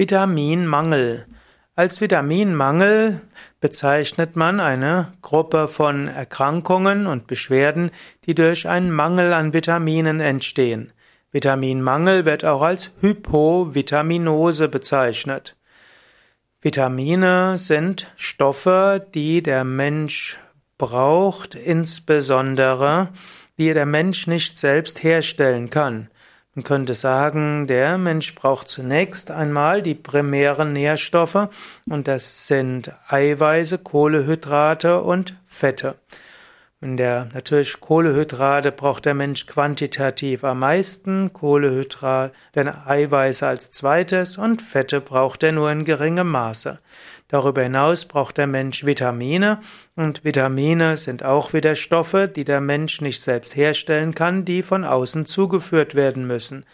Vitaminmangel. Als Vitaminmangel bezeichnet man eine Gruppe von Erkrankungen und Beschwerden, die durch einen Mangel an Vitaminen entstehen. Vitaminmangel wird auch als Hypovitaminose bezeichnet. Vitamine sind Stoffe, die der Mensch braucht, insbesondere die der Mensch nicht selbst herstellen kann. Man könnte sagen, der Mensch braucht zunächst einmal die primären Nährstoffe und das sind Eiweiße, Kohlehydrate und Fette. In der natürlich Kohlehydrate braucht der Mensch quantitativ am meisten, Kohlehydrate, denn Eiweiße als zweites und Fette braucht er nur in geringem Maße. Darüber hinaus braucht der Mensch Vitamine und Vitamine sind auch wieder Stoffe, die der Mensch nicht selbst herstellen kann, die von außen zugeführt werden müssen.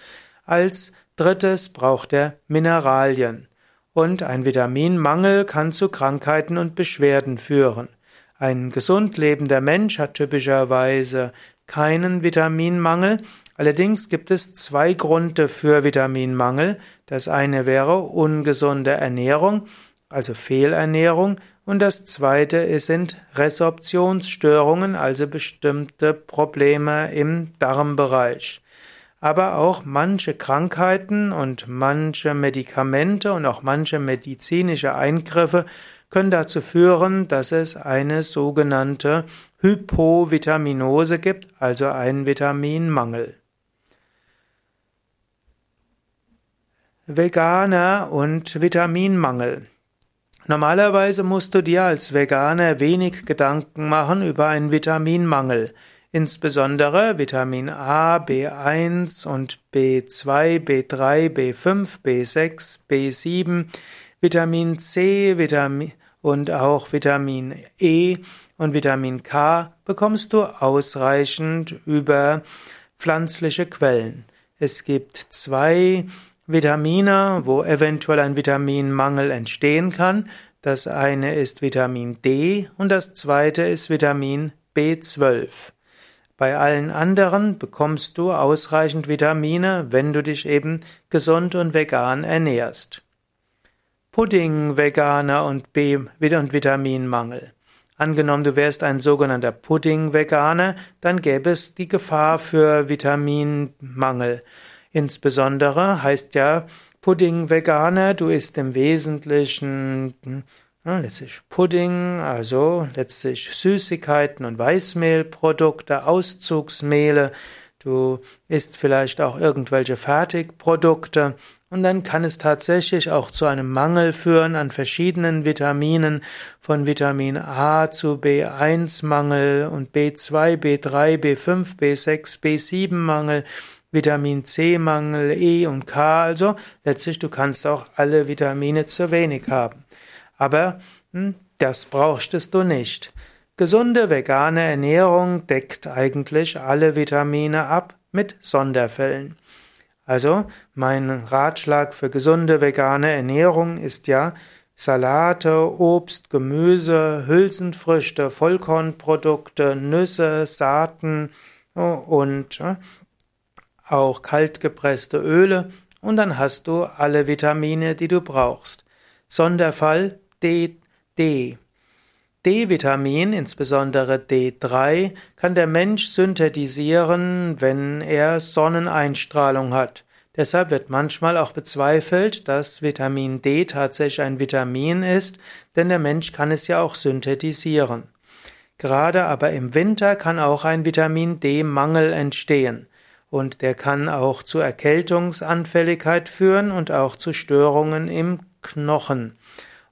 Als drittes braucht er Mineralien. Und ein Vitaminmangel kann zu Krankheiten und Beschwerden führen. Ein gesund lebender Mensch hat typischerweise keinen Vitaminmangel. Allerdings gibt es zwei Gründe für Vitaminmangel. Das eine wäre ungesunde Ernährung, also Fehlernährung, und das zweite sind Resorptionsstörungen, also bestimmte Probleme im Darmbereich. Aber auch manche Krankheiten und manche Medikamente und auch manche medizinische Eingriffe können dazu führen, dass es eine sogenannte Hypovitaminose gibt, also einen Vitaminmangel. Veganer und Vitaminmangel. Normalerweise musst du dir als Veganer wenig Gedanken machen über einen Vitaminmangel. Insbesondere Vitamin A, B1 und B2, B3, B5, B6, B7 Vitamin C, Vitamin und auch Vitamin E und Vitamin K bekommst du ausreichend über pflanzliche Quellen. Es gibt zwei Vitamine, wo eventuell ein Vitaminmangel entstehen kann. Das eine ist Vitamin D und das zweite ist Vitamin B12. Bei allen anderen bekommst du ausreichend Vitamine, wenn du dich eben gesund und vegan ernährst. Pudding-Veganer und B- und Vitaminmangel. Angenommen, du wärst ein sogenannter Pudding-Veganer, dann gäbe es die Gefahr für Vitaminmangel. Insbesondere heißt ja Pudding-Veganer, du isst im Wesentlichen ja, letztlich Pudding, also letztlich Süßigkeiten und Weißmehlprodukte, Auszugsmehle, du isst vielleicht auch irgendwelche Fertigprodukte und dann kann es tatsächlich auch zu einem Mangel führen an verschiedenen Vitaminen, von Vitamin A zu B1 Mangel und B2, B3, B5, B6, B7 Mangel, Vitamin C Mangel, E und K. Also letztlich du kannst auch alle Vitamine zu wenig haben. Aber hm, das brauchst du nicht. Gesunde vegane Ernährung deckt eigentlich alle Vitamine ab mit Sonderfällen. Also, mein Ratschlag für gesunde vegane Ernährung ist ja Salate, Obst, Gemüse, Hülsenfrüchte, Vollkornprodukte, Nüsse, Saaten und auch kaltgepresste Öle und dann hast du alle Vitamine, die du brauchst. Sonderfall D, D. D-Vitamin, insbesondere D3, kann der Mensch synthetisieren, wenn er Sonneneinstrahlung hat. Deshalb wird manchmal auch bezweifelt, dass Vitamin D tatsächlich ein Vitamin ist, denn der Mensch kann es ja auch synthetisieren. Gerade aber im Winter kann auch ein Vitamin D-Mangel entstehen. Und der kann auch zu Erkältungsanfälligkeit führen und auch zu Störungen im Knochen.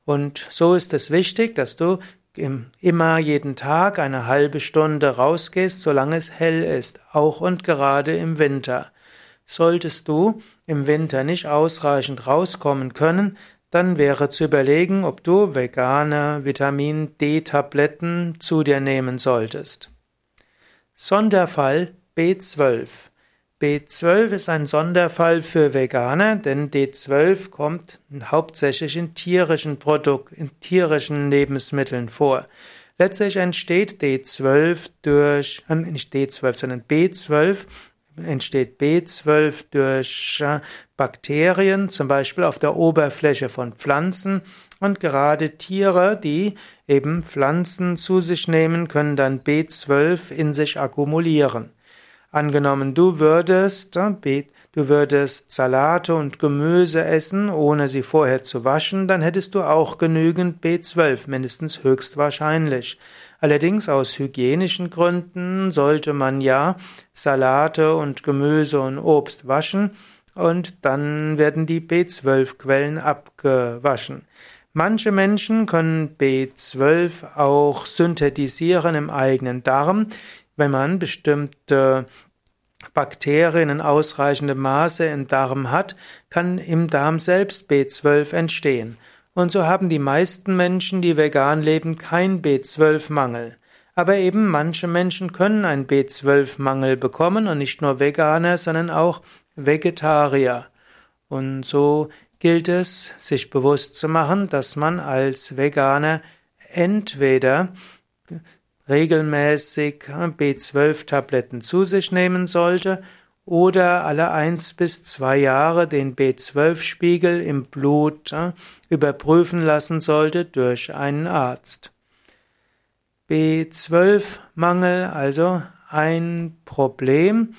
Und so ist es wichtig, dass du immer jeden Tag eine halbe Stunde rausgehst, solange es hell ist, auch und gerade im Winter. Solltest du im Winter nicht ausreichend rauskommen können, dann wäre zu überlegen, ob du vegane Vitamin D-Tabletten zu dir nehmen solltest. Sonderfall B12 B12 ist ein Sonderfall für Veganer, denn D12 kommt hauptsächlich in tierischen Produkten, in tierischen Lebensmitteln vor. Letztlich entsteht D12 durch, äh, nicht D12, sondern B12 entsteht B12 durch äh, Bakterien, zum Beispiel auf der Oberfläche von Pflanzen. Und gerade Tiere, die eben Pflanzen zu sich nehmen, können dann B12 in sich akkumulieren. Angenommen, du würdest, äh, du würdest Salate und Gemüse essen, ohne sie vorher zu waschen, dann hättest du auch genügend B12, mindestens höchstwahrscheinlich. Allerdings aus hygienischen Gründen sollte man ja Salate und Gemüse und Obst waschen und dann werden die B12-Quellen abgewaschen. Manche Menschen können B12 auch synthetisieren im eigenen Darm wenn man bestimmte Bakterien in ausreichendem Maße im Darm hat, kann im Darm selbst B12 entstehen. Und so haben die meisten Menschen, die vegan leben, kein B12-Mangel. Aber eben manche Menschen können einen B12-Mangel bekommen und nicht nur Veganer, sondern auch Vegetarier. Und so gilt es, sich bewusst zu machen, dass man als Veganer entweder regelmäßig B12-Tabletten zu sich nehmen sollte oder alle eins bis zwei Jahre den B12-Spiegel im Blut überprüfen lassen sollte durch einen Arzt. B12-Mangel, also ein Problem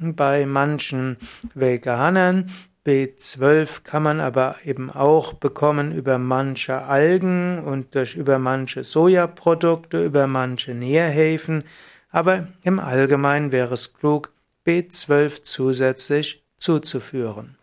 bei manchen Veganern, B12 kann man aber eben auch bekommen über manche Algen und durch über manche Sojaprodukte, über manche Nährhäfen, aber im Allgemeinen wäre es klug, B12 zusätzlich zuzuführen.